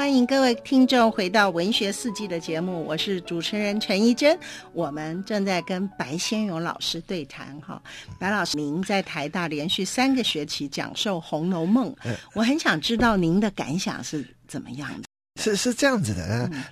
欢迎各位听众回到《文学四季》的节目，我是主持人陈怡珍。我们正在跟白先勇老师对谈。哈，白老师，您在台大连续三个学期讲授《红楼梦》，我很想知道您的感想是怎么样的？是是这样子的呢。嗯、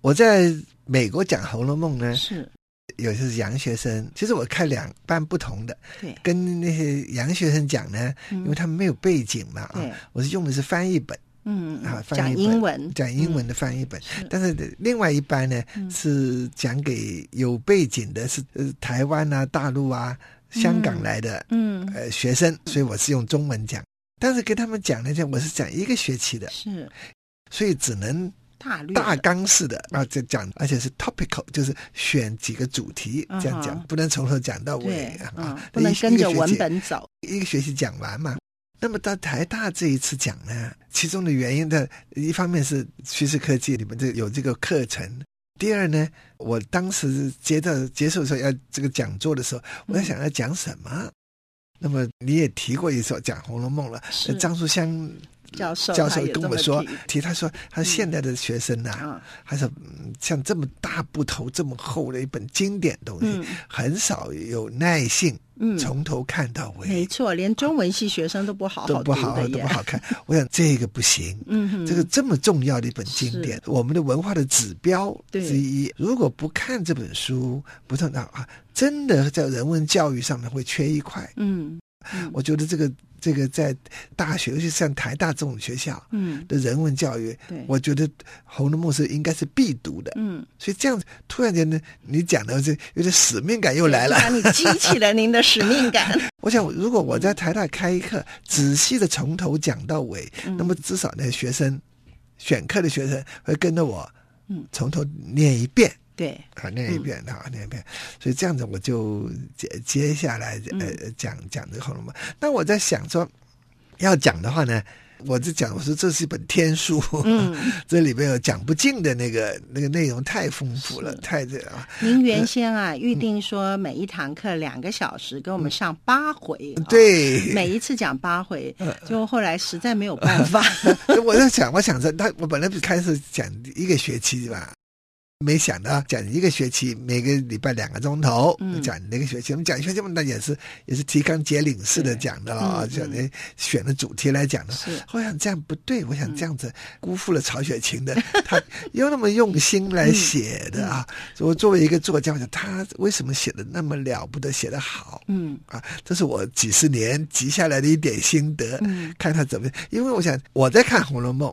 我在美国讲《红楼梦》呢，是有些是洋学生，其实我看两半不同的，对，跟那些洋学生讲呢，嗯、因为他们没有背景嘛，啊，我是用的是翻译本。嗯啊，讲英文，讲英文的翻译本，嗯、但是另外一班呢、嗯、是讲给有背景的，是呃台湾啊、大陆啊、香港来的，嗯。呃学生，所以我是用中文讲。但是跟他们讲呢，讲我是讲一个学期的，是，所以只能大大纲式的啊，这讲，而且是 topical，就是选几个主题这样讲，不能从头讲到尾啊，嗯、不能跟着文本走，一个学期讲完嘛。那么到台大这一次讲呢，其中的原因的一方面是趋势科技里面这有这个课程，第二呢，我当时接到结束的时候要这个讲座的时候，我在想要讲什么。嗯、那么你也提过一首讲《红楼梦》了，是张书香教授教授跟我说提，他说他现在的学生呐、啊，还是像这么大部头这么厚的一本经典东西，嗯、很少有耐性。嗯，从头看到尾，没错，连中文系学生都不好好都不好好都不好看。我想这个不行，嗯哼，这个这么重要的一本经典，我们的文化的指标之一，如果不看这本书，不知道啊，真的在人文教育上面会缺一块。嗯，嗯。我觉得这个。这个在大学，尤其像台大这种学校，嗯，的人文教育，嗯、对，我觉得《红楼梦》是应该是必读的，嗯，所以这样子突然间呢，你讲的这有点使命感又来了，你激起了您的使命感。我想，如果我在台大开一课，嗯、仔细的从头讲到尾，嗯、那么至少呢学生选课的学生会跟着我，嗯，从头念一遍。对，啊，念一遍，好，念一遍，所以这样子我就接接下来呃讲讲这个《红楼梦》。那我在想说，要讲的话呢，我就讲我说这是一本天书，嗯，这里边有讲不尽的那个那个内容太丰富了，太这啊。您原先啊预定说每一堂课两个小时，给我们上八回，对，每一次讲八回，就后来实在没有 办法。我在想，我想着他，我本来不是开始讲一个学期吧。没想到讲一个学期，每个礼拜两个钟头、嗯、讲那个学期，我们讲一学期嘛，那也是也是提纲挈领式的讲的啊，讲的、嗯、选的主题来讲的。是我想这样不对，我想这样子辜负了曹雪芹的，嗯、他又那么用心来写的啊。所以我作为一个作家，我想他为什么写的那么了不得，写的好？嗯啊，这是我几十年积下来的一点心得。嗯，看他怎么样，因为我想我在看《红楼梦》，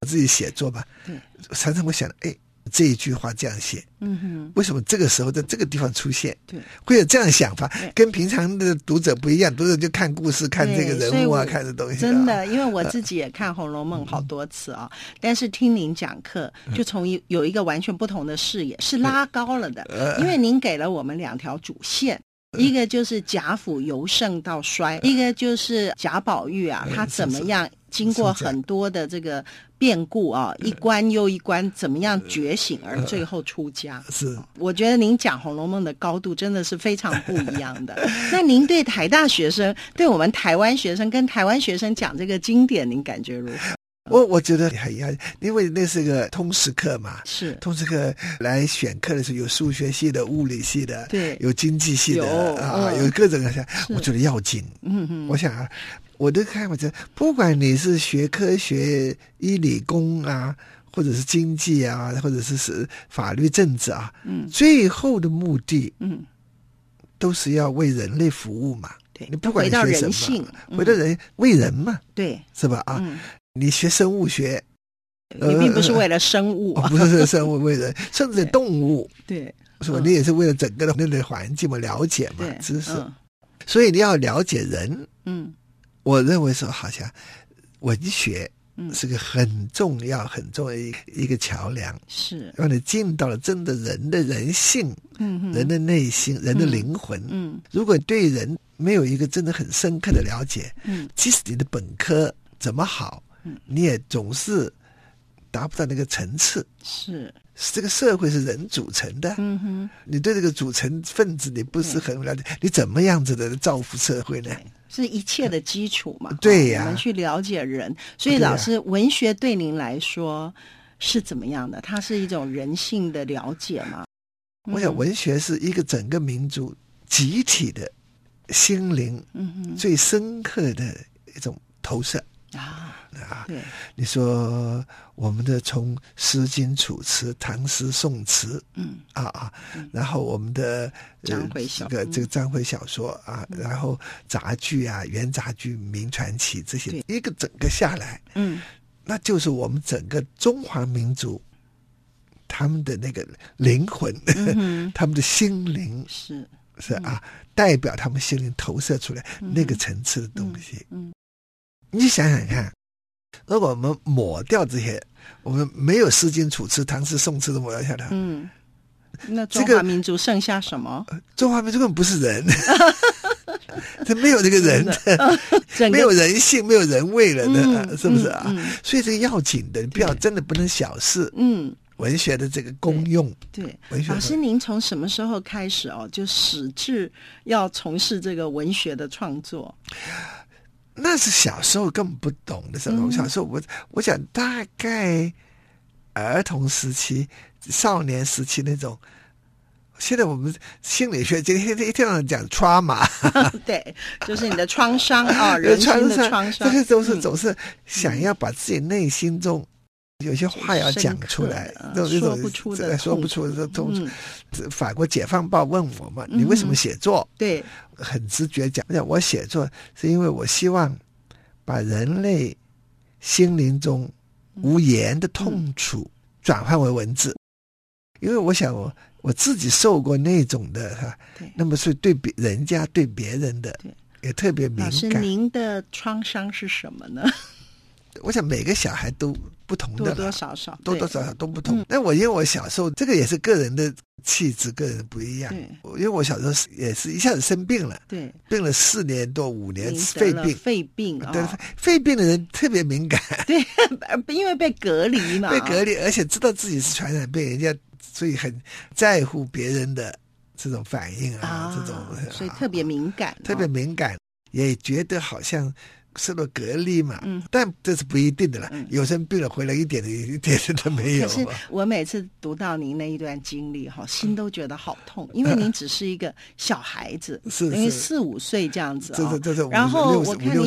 我自己写作吧，对，常常我想，哎。这一句话这样写，嗯哼，为什么这个时候在这个地方出现？对，会有这样想法，跟平常的读者不一样。读者就看故事，看这个人物啊，看的东西。真的，因为我自己也看《红楼梦》好多次啊，但是听您讲课，就从一有一个完全不同的视野，是拉高了的。因为您给了我们两条主线，一个就是贾府由盛到衰，一个就是贾宝玉啊，他怎么样？经过很多的这个变故啊，一关又一关，怎么样觉醒而最后出家？是，我觉得您讲《红楼梦》的高度真的是非常不一样的。那您对台大学生，对我们台湾学生，跟台湾学生讲这个经典，您感觉如何？我我觉得很遗憾，因为那是个通识课嘛，是。通识课来选课的时候，有数学系的、物理系的，对，有经济系的啊，有各种各样，我觉得要紧。嗯嗯，我想啊。我的看法是，不管你是学科学、医理工啊，或者是经济啊，或者是是法律、政治啊，嗯，最后的目的，嗯，都是要为人类服务嘛。对，你不管学什么，回到人，回到人为人嘛，对，是吧？啊，你学生物学，你并不是为了生物，不是生物为了，甚至动物，对，是吧？你也是为了整个的那个环境嘛，了解嘛，知识，所以你要了解人，嗯。我认为说，好像文学是个很重要、很重要一一个桥梁，是。让你进到了真的人的人性，嗯，人的内心、人的灵魂。嗯，如果对人没有一个真的很深刻的了解，嗯，即使你的本科怎么好，嗯，你也总是达不到那个层次。是，这个社会是人组成的，嗯哼，你对这个组成分子你不是很了解，你怎么样子的造福社会呢？是一切的基础嘛？对呀、啊，我们去了解人，所以老师，文学对您来说是怎么样的？它是一种人性的了解吗？我想，文学是一个整个民族集体的心灵，嗯哼最深刻的一种投射。啊啊！对，你说我们的从《诗经》《楚辞》《唐诗》《宋词》，嗯。啊啊，然后我们的章回小这个这个章回小说啊，然后杂剧啊、元杂剧、名传奇这些，一个整个下来，嗯，那就是我们整个中华民族他们的那个灵魂，他们的心灵是。是啊，代表他们心灵投射出来那个层次的东西，嗯。你想想看，如果我们抹掉这些，我们没有《诗经》《楚辞》《唐诗》《宋词》都抹掉下来，嗯，那中华民族剩下什么？这个、中华民族根本不是人，他没有这个人的，的 没有人性，没有人味了的，嗯、是不是啊？嗯嗯、所以这个要紧的，你不要真的不能小视。嗯，文学的这个功用，对，对文学。老师，您从什么时候开始哦，就始志要从事这个文学的创作？那是小时候根本不懂的时候。嗯、小时候我我想大概儿童时期、少年时期那种。现在我们心理学今天一天到晚讲 trauma，对，就是你的创伤啊，人生的创伤，这些都是总是想要把自己内心中。有些话要讲出来，那种说不出的，说不出的痛楚。法国《解放报》问我嘛：“你为什么写作？”对，很直觉讲，我写作是因为我希望把人类心灵中无言的痛楚转换为文字，因为我想我我自己受过那种的哈，那么是对别人家对别人的也特别敏感。老师，您的创伤是什么呢？我想每个小孩都不同的，多多少少，多多少少都不同。那我因为我小时候，这个也是个人的气质，个人不一样。因为我小时候也是一下子生病了，对，病了四年多五年，肺病，肺病，对，肺病的人特别敏感，对，因为被隔离嘛，被隔离，而且知道自己是传染病，人家所以很在乎别人的这种反应啊，这种，所以特别敏感，特别敏感，也觉得好像。受到隔离嘛，嗯，但这是不一定的啦。嗯、有生病了回来一点的一点都没有。可是我每次读到您那一段经历哈，心都觉得好痛，因为您只是一个小孩子，是等于四五岁这样子啊。这这这然后我看您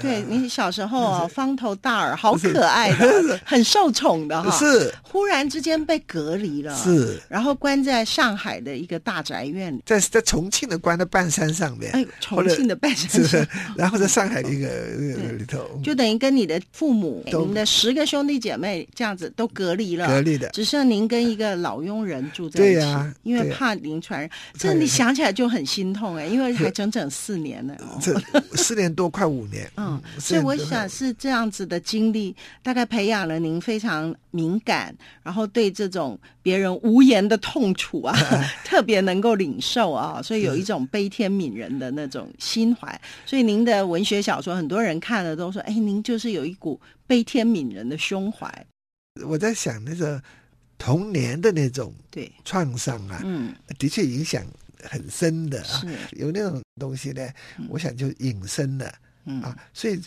对您小时候啊，方头大耳，好可爱的，很受宠的哈。是。忽然之间被隔离了，是。然后关在上海的一个大宅院里，在在重庆的关在半山上面。哎，重庆的半山上。然后在上海一个。里头。就等于跟你的父母、你们的十个兄弟姐妹这样子都隔离了，隔离的，只剩您跟一个老佣人住在一起。对呀，因为怕您传染，这你想起来就很心痛哎，因为还整整四年呢，这四年多快五年。嗯，所以我想是这样子的经历，大概培养了您非常敏感，然后对这种别人无言的痛楚啊，特别能够领受啊，所以有一种悲天悯人的那种心怀。所以您的文学小说，很多人看。了都说：“哎，您就是有一股悲天悯人的胸怀。”我在想那个童年的那种对创伤啊，嗯，的确影响很深的啊。有那种东西呢，我想就隐身了，嗯啊，所以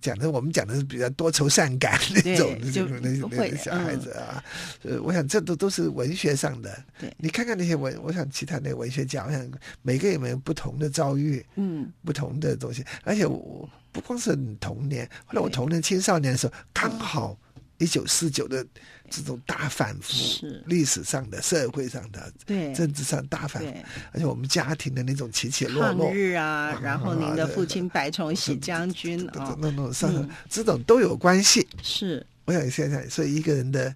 讲的我们讲的是比较多愁善感那种那种那种小孩子啊。呃，我想这都都是文学上的。对，你看看那些文，我想其他那文学家，我想每个人有没有不同的遭遇，嗯，不同的东西，而且我。不光是你童年，后来我童年青少年的时候，刚好一九四九的这种大反复，是历史上的、社会上的、对政治上大反复，而且我们家庭的那种起起落落，抗日啊，然后您的父亲白崇禧将军啊，那种上这种都有关系。是，我想现在所以一个人的。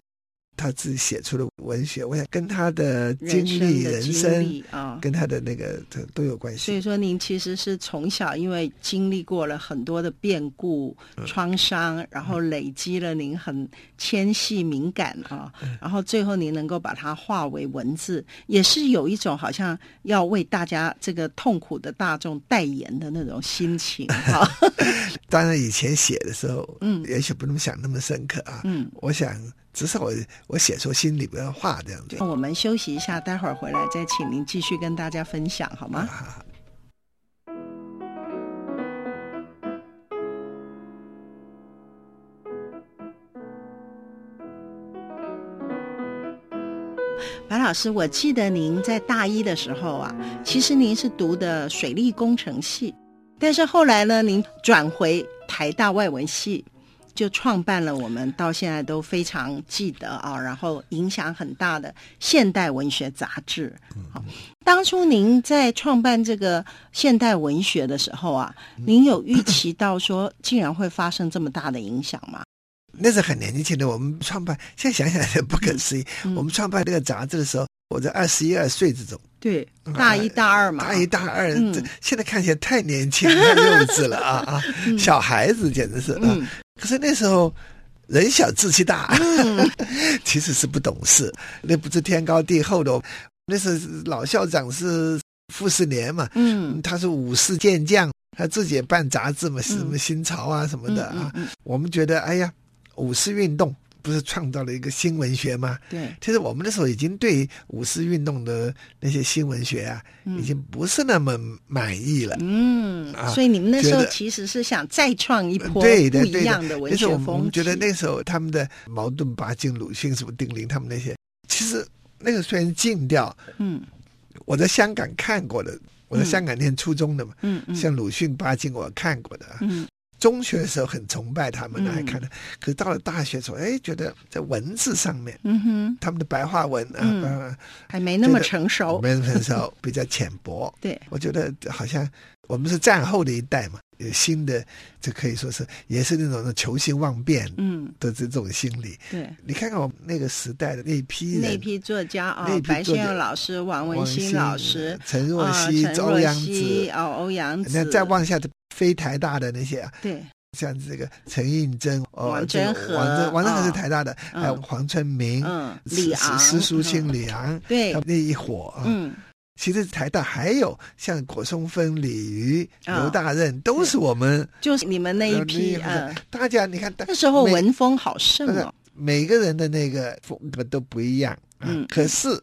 他自己写出的文学，我想跟他的经历、人生啊，跟他的那个都都有关系。所以说，您其实是从小因为经历过了很多的变故、创伤，然后累积了您很纤细敏感啊，然后最后您能够把它化为文字，也是有一种好像要为大家这个痛苦的大众代言的那种心情 啊。当然，以前写的时候，嗯，也许不能想那么深刻啊。嗯，我想。只是我我写出心里边的话这样子。我们休息一下，待会儿回来再请您继续跟大家分享好吗？啊白老师，我记得您在大一的时候啊，其实您是读的水利工程系，但是后来呢，您转回台大外文系，就创办了我们到现在都非常记得啊，然后影响很大的现代文学杂志。好，当初您在创办这个现代文学的时候啊，您有预期到说竟然会发生这么大的影响吗？那是很年轻的，我们创办，现在想想也不可思议。嗯、我们创办这个杂志的时候，我在二十一二岁这种，对，大一大二嘛，大一大二，嗯、这现在看起来太年轻、太幼稚了啊 啊！小孩子简直是啊。嗯、可是那时候人小志气大，嗯、其实是不懂事，那不是天高地厚的。那时候老校长是傅斯年嘛，嗯，他是武士健将，他自己也办杂志嘛，什么新潮啊什么的啊。我们觉得，哎呀。五四运动不是创造了一个新文学吗？对，其实我们那时候已经对五四运动的那些新文学啊，嗯、已经不是那么满意了。嗯，啊、所以你们那时候其实是想再创一波不一样的文学风气。我们觉得那时候他们的矛盾、巴金、鲁迅、什么丁玲他们那些，其实那个虽然禁掉，嗯，我在香港看过的，我在香港念初中的嘛，嗯嗯，像鲁迅、巴金我看过的，嗯。中学的时候很崇拜他们，来看的。可是到了大学的时候，哎，觉得在文字上面，嗯哼，他们的白话文啊，还没那么成熟，没那么成熟，比较浅薄。对，我觉得好像我们是战后的一代嘛，有新的，这可以说是也是那种的求新忘变，嗯，的这种心理。对，你看看我们那个时代的那批人那批作家啊，白先勇老师、王文兴老师、陈若曦、欧阳子，哦，欧阳子，那再往下的。非台大的那些啊，对，像这个陈映真、王真和、王真王真和是台大的，还有黄春明、嗯李昂、施书清、李昂，对，那一伙啊，嗯，其实台大还有像果松芬、李渔、刘大任，都是我们，就是你们那一批啊。大家你看，那时候文风好盛哦，每个人的那个风格都不一样，嗯，可是。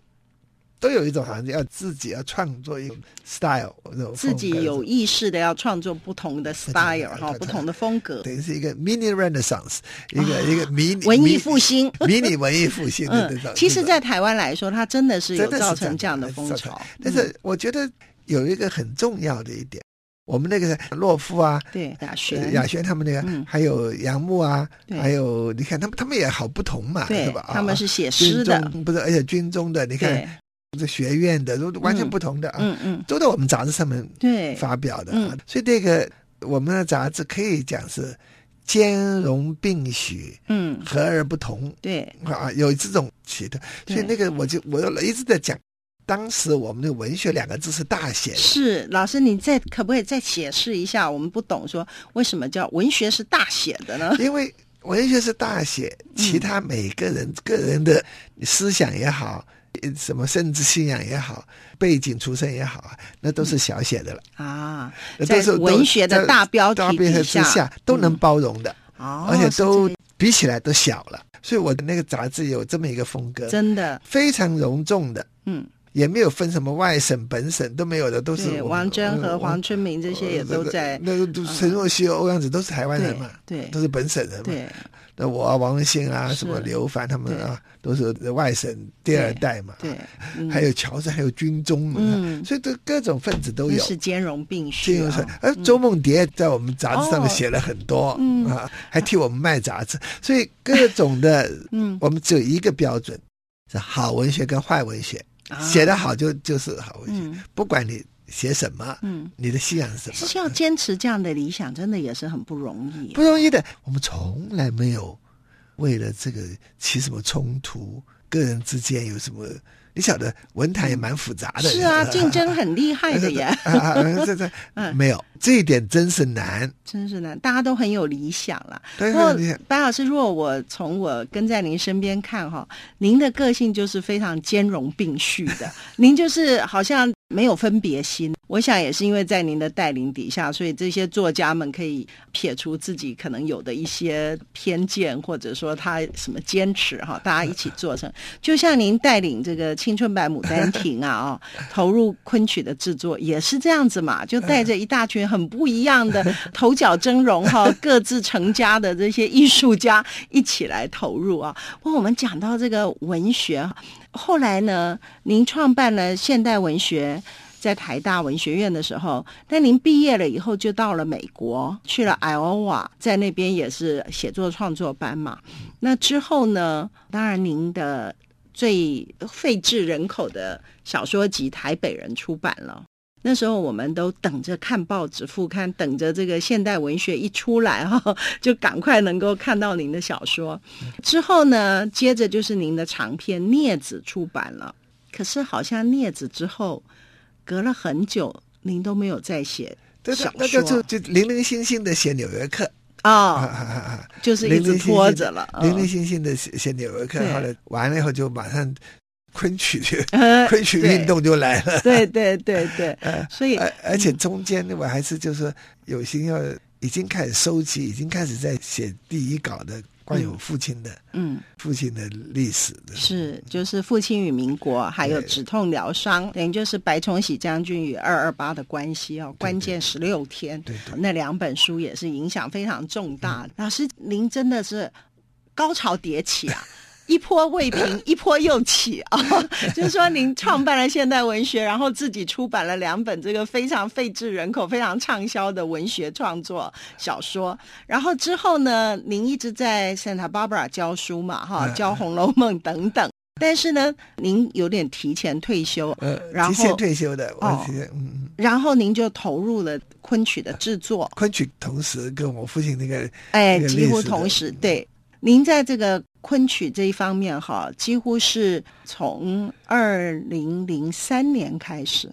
都有一种好像要自己要创作一种 style，自己有意识的要创作不同的 style 哈，不同的风格，等于是一个 mini renaissance，一个一个 迷你文艺复兴，迷你文艺复兴的那种。其实，在台湾来说，它真的是有造成这样的风潮。但是，我觉得有一个很重要的一点，我们那个洛夫啊，对雅轩雅轩他们那个，还有杨牧啊，还有你看他们他们也好不同嘛，对吧？他们是写诗的，不是，而且军中的你看。是学院的，都完全不同的啊，嗯嗯，都在我们杂志上面对。发表的，嗯，所以这个我们的杂志可以讲是兼容并蓄，嗯，和而不同，对。啊，有这种奇特，所以那个我就我一直在讲，当时我们的文学两个字是大写的，是老师，你再可不可以再解释一下？我们不懂说为什么叫文学是大写的呢？因为文学是大写，其他每个人个人的思想也好。什么政治信仰也好，背景出身也好啊，那都是小写的了。啊。在文学的大标题之下，都能包容的，而且都比起来都小了。所以我的那个杂志有这么一个风格，真的。非常隆重的，嗯，也没有分什么外省本省都没有的，都是王祯和黄春明这些也都在。那个陈若曦、欧阳子都是台湾人嘛，对，都是本省人嘛。那我啊，王文兴啊，什么刘凡他们啊，都是外省第二代嘛。对，还有乔治，还有军中，嗯，所以这各种分子都有，是兼容并蓄。哦。兼容而周梦蝶在我们杂志上面写了很多，嗯。啊，还替我们卖杂志，所以各种的，嗯，我们只有一个标准，是好文学跟坏文学，写得好就就是好文学，不管你。写什么？嗯，你的信仰是什么？其实要坚持这样的理想，真的也是很不容易。不容易的，我们从来没有为了这个起什么冲突，个人之间有什么。你晓得文坛也蛮复杂的，是啊，竞争很厉害的呀。这 这，嗯，没有这一点真是难，真是难。大家都很有理想了。不过白老师，如果我从我跟在您身边看哈，您的个性就是非常兼容并蓄的。您就是好像没有分别心。我想也是因为在您的带领底下，所以这些作家们可以撇除自己可能有的一些偏见，或者说他什么坚持哈，大家一起做成。就像您带领这个青春版牡丹亭啊，哦，投入昆曲的制作也是这样子嘛，就带着一大群很不一样的头角峥嵘哈，各自成家的这些艺术家一起来投入啊。不过我们讲到这个文学，后来呢，您创办了现代文学。在台大文学院的时候，但您毕业了以后就到了美国，去了爱奥瓦，在那边也是写作创作班嘛。那之后呢，当然您的最脍炙人口的小说集《台北人》出版了。那时候我们都等着看报纸副刊，等着这个现代文学一出来哈，就赶快能够看到您的小说。之后呢，接着就是您的长篇《镊子》出版了。可是好像《镊子》之后。隔了很久，您都没有再写小说，那个就就零零星星的写《纽约客》啊，就是一直拖着了，零零星星的写写《纽约客》，后来完了以后就马上昆曲 昆曲运动就来了，对对对对，所以而且中间我还是就是说有心要已经开始收集，已经开始在写第一稿的。关于我父亲的，嗯，父亲的历史的是，就是父亲与民国，还有止痛疗伤，等于就是白崇禧将军与二二八的关系哦，关键十六天，对对，那两本书也是影响非常重大。老师，您真的是高潮迭起啊！一波未平，一波又起啊！就是说，您创办了现代文学，然后自己出版了两本这个非常脍炙人口、非常畅销的文学创作小说。然后之后呢，您一直在 Santa Barbara 教书嘛，哈，教《红楼梦》等等。但是呢，您有点提前退休，呃，然后提前退休的，哦，嗯，然后您就投入了昆曲的制作。昆曲同时跟我父亲那个，哎，几乎同时，对。您在这个昆曲这一方面哈，几乎是从二零零三年开始，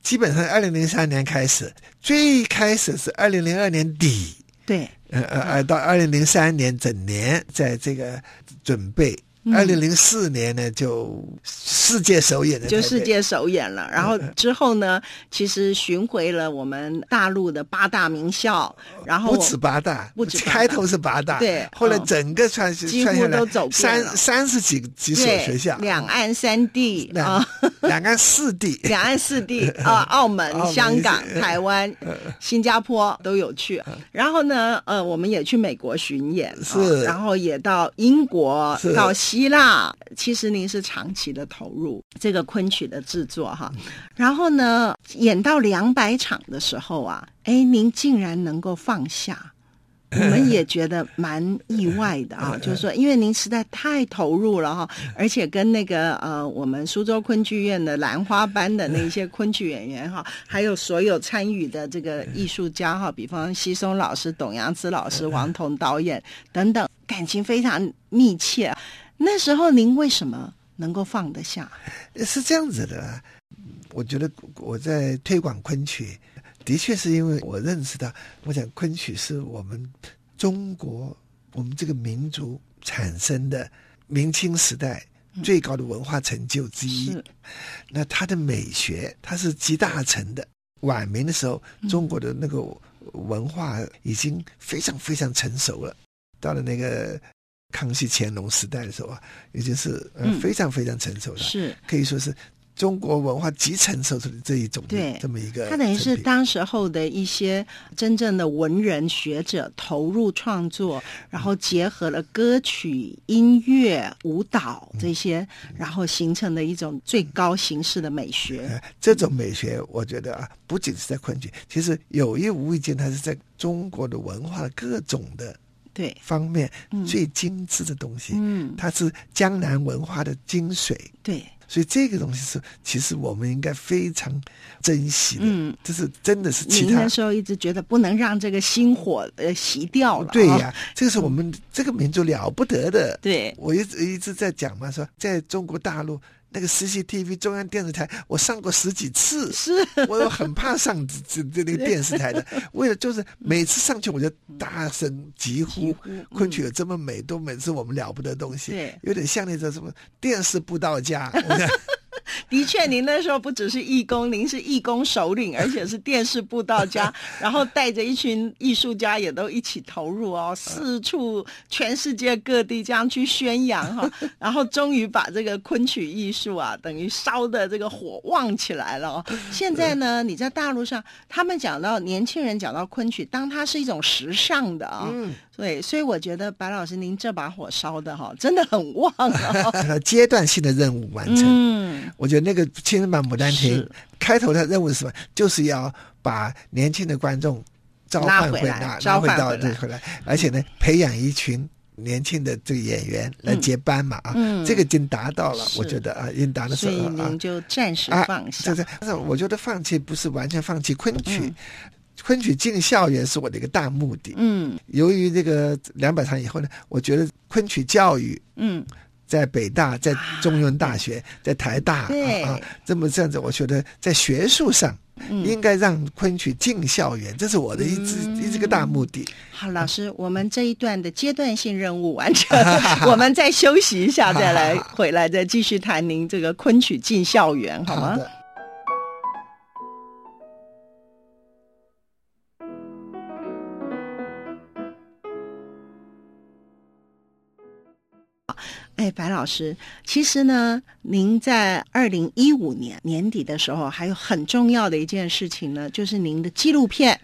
基本上二零零三年开始，最开始是二零零二年底，对，呃呃呃，到二零零三年整年在这个准备。二零零四年呢，就世界首演的，就世界首演了。然后之后呢，其实巡回了我们大陆的八大名校，然后不止八大，不止开头是八大，对，后来整个串几乎都走三三十几几所学校，两岸三地啊，两岸四地，两岸四地 啊，澳门、香港、台湾、新加坡都有去。然后呢，呃，我们也去美国巡演，是，然后也到英国，到。希腊，其实您是长期的投入这个昆曲的制作哈，然后呢，演到两百场的时候啊，哎，您竟然能够放下，我们也觉得蛮意外的啊，就是说，因为您实在太投入了哈，而且跟那个呃，我们苏州昆剧院的兰花班的那些昆曲演员哈，还有所有参与的这个艺术家哈，比方奚松老师、董阳孜老师、王彤导演等等，感情非常密切。那时候您为什么能够放得下？是这样子的，我觉得我在推广昆曲，的确是因为我认识到，我想昆曲是我们中国我们这个民族产生的明清时代最高的文化成就之一。嗯、那它的美学，它是集大成的。晚明的时候，中国的那个文化已经非常非常成熟了，到了那个。康熙、乾隆时代的时候啊，已经是呃非常非常成熟的，嗯、是可以说是中国文化极成熟的这一种对这么一个。它等于是当时候的一些真正的文人学者投入创作，然后结合了歌曲、音乐、舞蹈这些，嗯、然后形成的一种最高形式的美学。嗯、这种美学，我觉得啊，不仅是在昆曲，其实有意无意间，它是在中国的文化各种的。对。方面最精致的东西，嗯，它是江南文化的精髓，对，所以这个东西是其实我们应该非常珍惜的，嗯，这是真的是其他。你那时候一直觉得不能让这个星火呃熄掉了，对呀，这个是我们这个民族了不得的，对，我一直一直在讲嘛，说在中国大陆。那个 CCTV 中央电视台，我上过十几次，是。我又很怕上这这这那个电视台的，为了就是每次上去我就大声疾呼，昆曲有这么美，都每次我们了不得的东西，对，有点像那种什么电视不到家。的确，您那时候不只是义工，您是义工首领，而且是电视布道家，然后带着一群艺术家也都一起投入哦，四处全世界各地这样去宣扬哈，然后终于把这个昆曲艺术啊，等于烧的这个火旺起来了哦。现在呢，你在大陆上，他们讲到年轻人讲到昆曲，当它是一种时尚的啊。嗯对，所以我觉得白老师您这把火烧的哈，真的很旺啊！阶段性的任务完成，嗯，我觉得那个青春版《牡丹亭》开头的任务是什么？就是要把年轻的观众召唤回来，召唤到这回来，而且呢，培养一群年轻的这个演员来接班嘛啊，这个已经达到了，我觉得啊，已经达到了。所以您就暂时放下。就是但是我觉得放弃不是完全放弃昆曲。昆曲进校园是我的一个大目的。嗯，由于这个两百场以后呢，我觉得昆曲教育，嗯，在北大、在中庸大学、在台大啊啊，这么这样子，我觉得在学术上，应该让昆曲进校园，这是我的一直一直个大目的。好，老师，我们这一段的阶段性任务完成，我们再休息一下，再来回来再继续谈您这个昆曲进校园，好吗？哎，白老师，其实呢，您在二零一五年年底的时候，还有很重要的一件事情呢，就是您的纪录片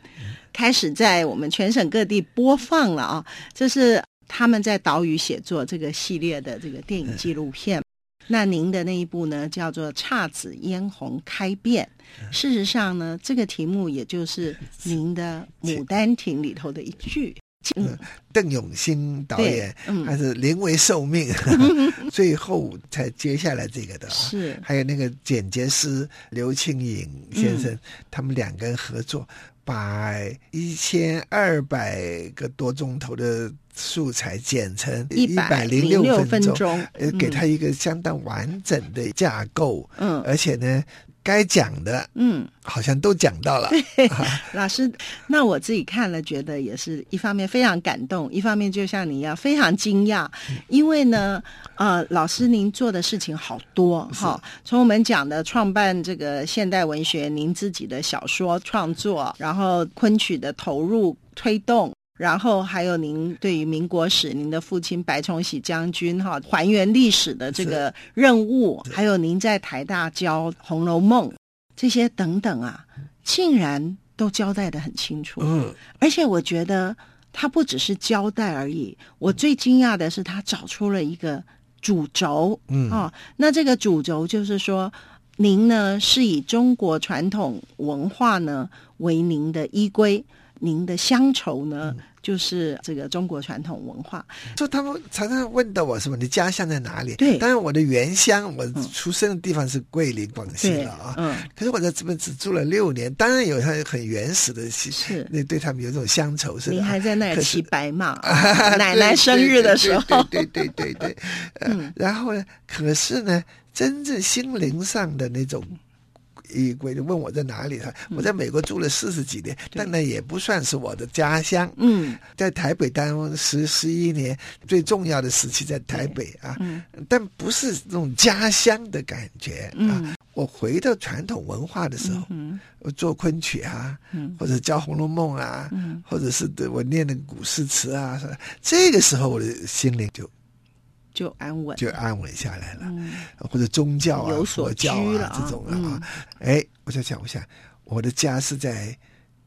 开始在我们全省各地播放了啊。这是他们在岛屿写作这个系列的这个电影纪录片。那您的那一部呢，叫做《姹紫嫣红开遍》。事实上呢，这个题目也就是您的《牡丹亭》里头的一句。嗯，邓永兴导演，嗯、还是临危受命，嗯、最后才接下来这个的。是，还有那个剪辑师刘庆颖先生，嗯、他们两个人合作，把一千二百个多钟头的素材剪成一百零六分钟，呃，给他一个相当完整的架构。嗯，而且呢。该讲的，嗯，好像都讲到了。对啊、老师，那我自己看了，觉得也是一方面非常感动，一方面就像你一样非常惊讶，嗯、因为呢，呃，老师您做的事情好多哈。从我们讲的创办这个现代文学，您自己的小说创作，然后昆曲的投入推动。然后还有您对于民国史，您的父亲白崇禧将军哈还原历史的这个任务，还有您在台大教《红楼梦》这些等等啊，竟然都交代的很清楚。嗯，而且我觉得他不只是交代而已，我最惊讶的是他找出了一个主轴。嗯啊，那这个主轴就是说，您呢是以中国传统文化呢为您的依归。您的乡愁呢，嗯、就是这个中国传统文化。就他们常常问到我什么，你家乡在哪里？对，当然我的原乡，我出生的地方是桂林广西了啊。嗯，可是我在这边只住了六年，当然有他很原始的，是那对他们有这种乡愁是。您还在那儿骑白马，奶奶生日的时候，对对对对对。嗯，然后呢？可是呢，真正心灵上的那种。一归就问我在哪里，他我在美国住了四十几年，嗯、但那也不算是我的家乡。嗯，在台北当十十一年，最重要的时期在台北啊，嗯、但不是那种家乡的感觉、嗯、啊。我回到传统文化的时候，嗯、我做昆曲啊，嗯、或者教《红楼梦》啊，嗯、或者是我念的古诗词啊，这个时候我的心灵就。就安稳，就安稳下来了，嗯、或者宗教啊、佛教啊这种啊，嗯、哎，我在想，我想我的家是在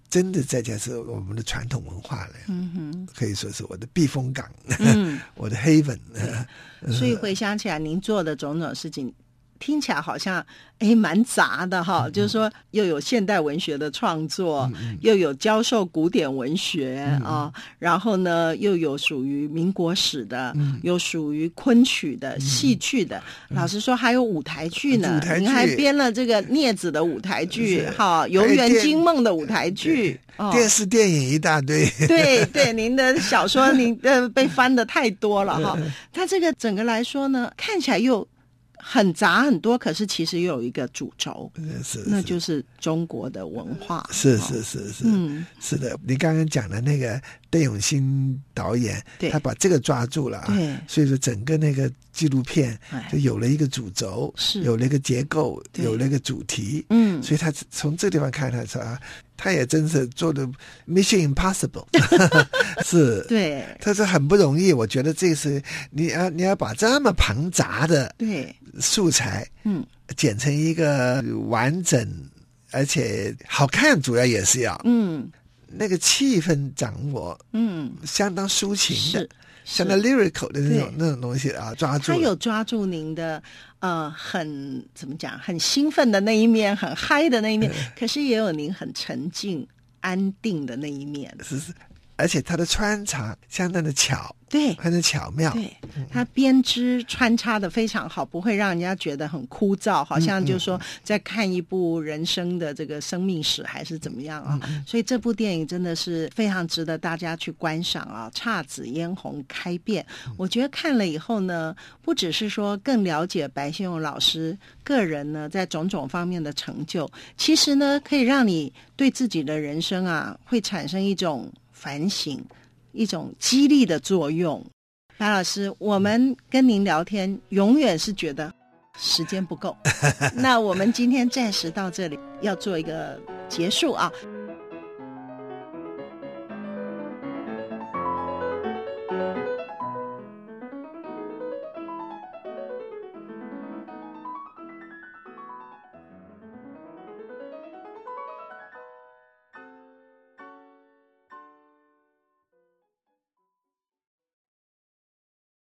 真的在家是我们的传统文化了，嗯哼，可以说是我的避风港，嗯、我的 haven。所以回想起来，您做的种种事情。听起来好像哎蛮杂的哈，嗯、就是说又有现代文学的创作，嗯、又有教授古典文学、嗯、啊，然后呢又有属于民国史的，嗯、又属于昆曲的、嗯、戏剧的。嗯、老实说，还有舞台剧呢，剧您还编了这个镊子的舞台剧，哈，游园惊梦的舞台剧，电视电影一大堆。对对，您的小说您呃被翻的太多了哈。它这个整个来说呢，看起来又。很杂很多，可是其实又有一个主轴，那就是中国的文化。是是是是，嗯，是的。你刚刚讲的那个邓永兴导演，对。他把这个抓住了啊，对，所以说整个那个纪录片就有了一个主轴，是。有了一个结构，有了一个主题，嗯，所以他从这个地方看，他说啊，他也真是做的 Mission Impossible，是，对，他说很不容易，我觉得这是你要你要把这么庞杂的对。素材，嗯，剪成一个完整而且好看，主要也是要，嗯。那个气氛掌握，嗯，相当抒情的，相当 lyrical 的那种那种东西啊，抓住。他有抓住您的呃，很怎么讲，很兴奋的那一面，很嗨的那一面，可是也有您很沉静、安定的那一面。是是，而且他的穿插相当的巧。对，很巧妙。对，它编织穿插的非常好，不会让人家觉得很枯燥，好像就是说在看一部人生的这个生命史还是怎么样啊。嗯、所以这部电影真的是非常值得大家去观赏啊！姹紫嫣红开遍，我觉得看了以后呢，不只是说更了解白先勇老师个人呢在种种方面的成就，其实呢可以让你对自己的人生啊会产生一种反省。一种激励的作用，白老师，我们跟您聊天永远是觉得时间不够，那我们今天暂时到这里，要做一个结束啊。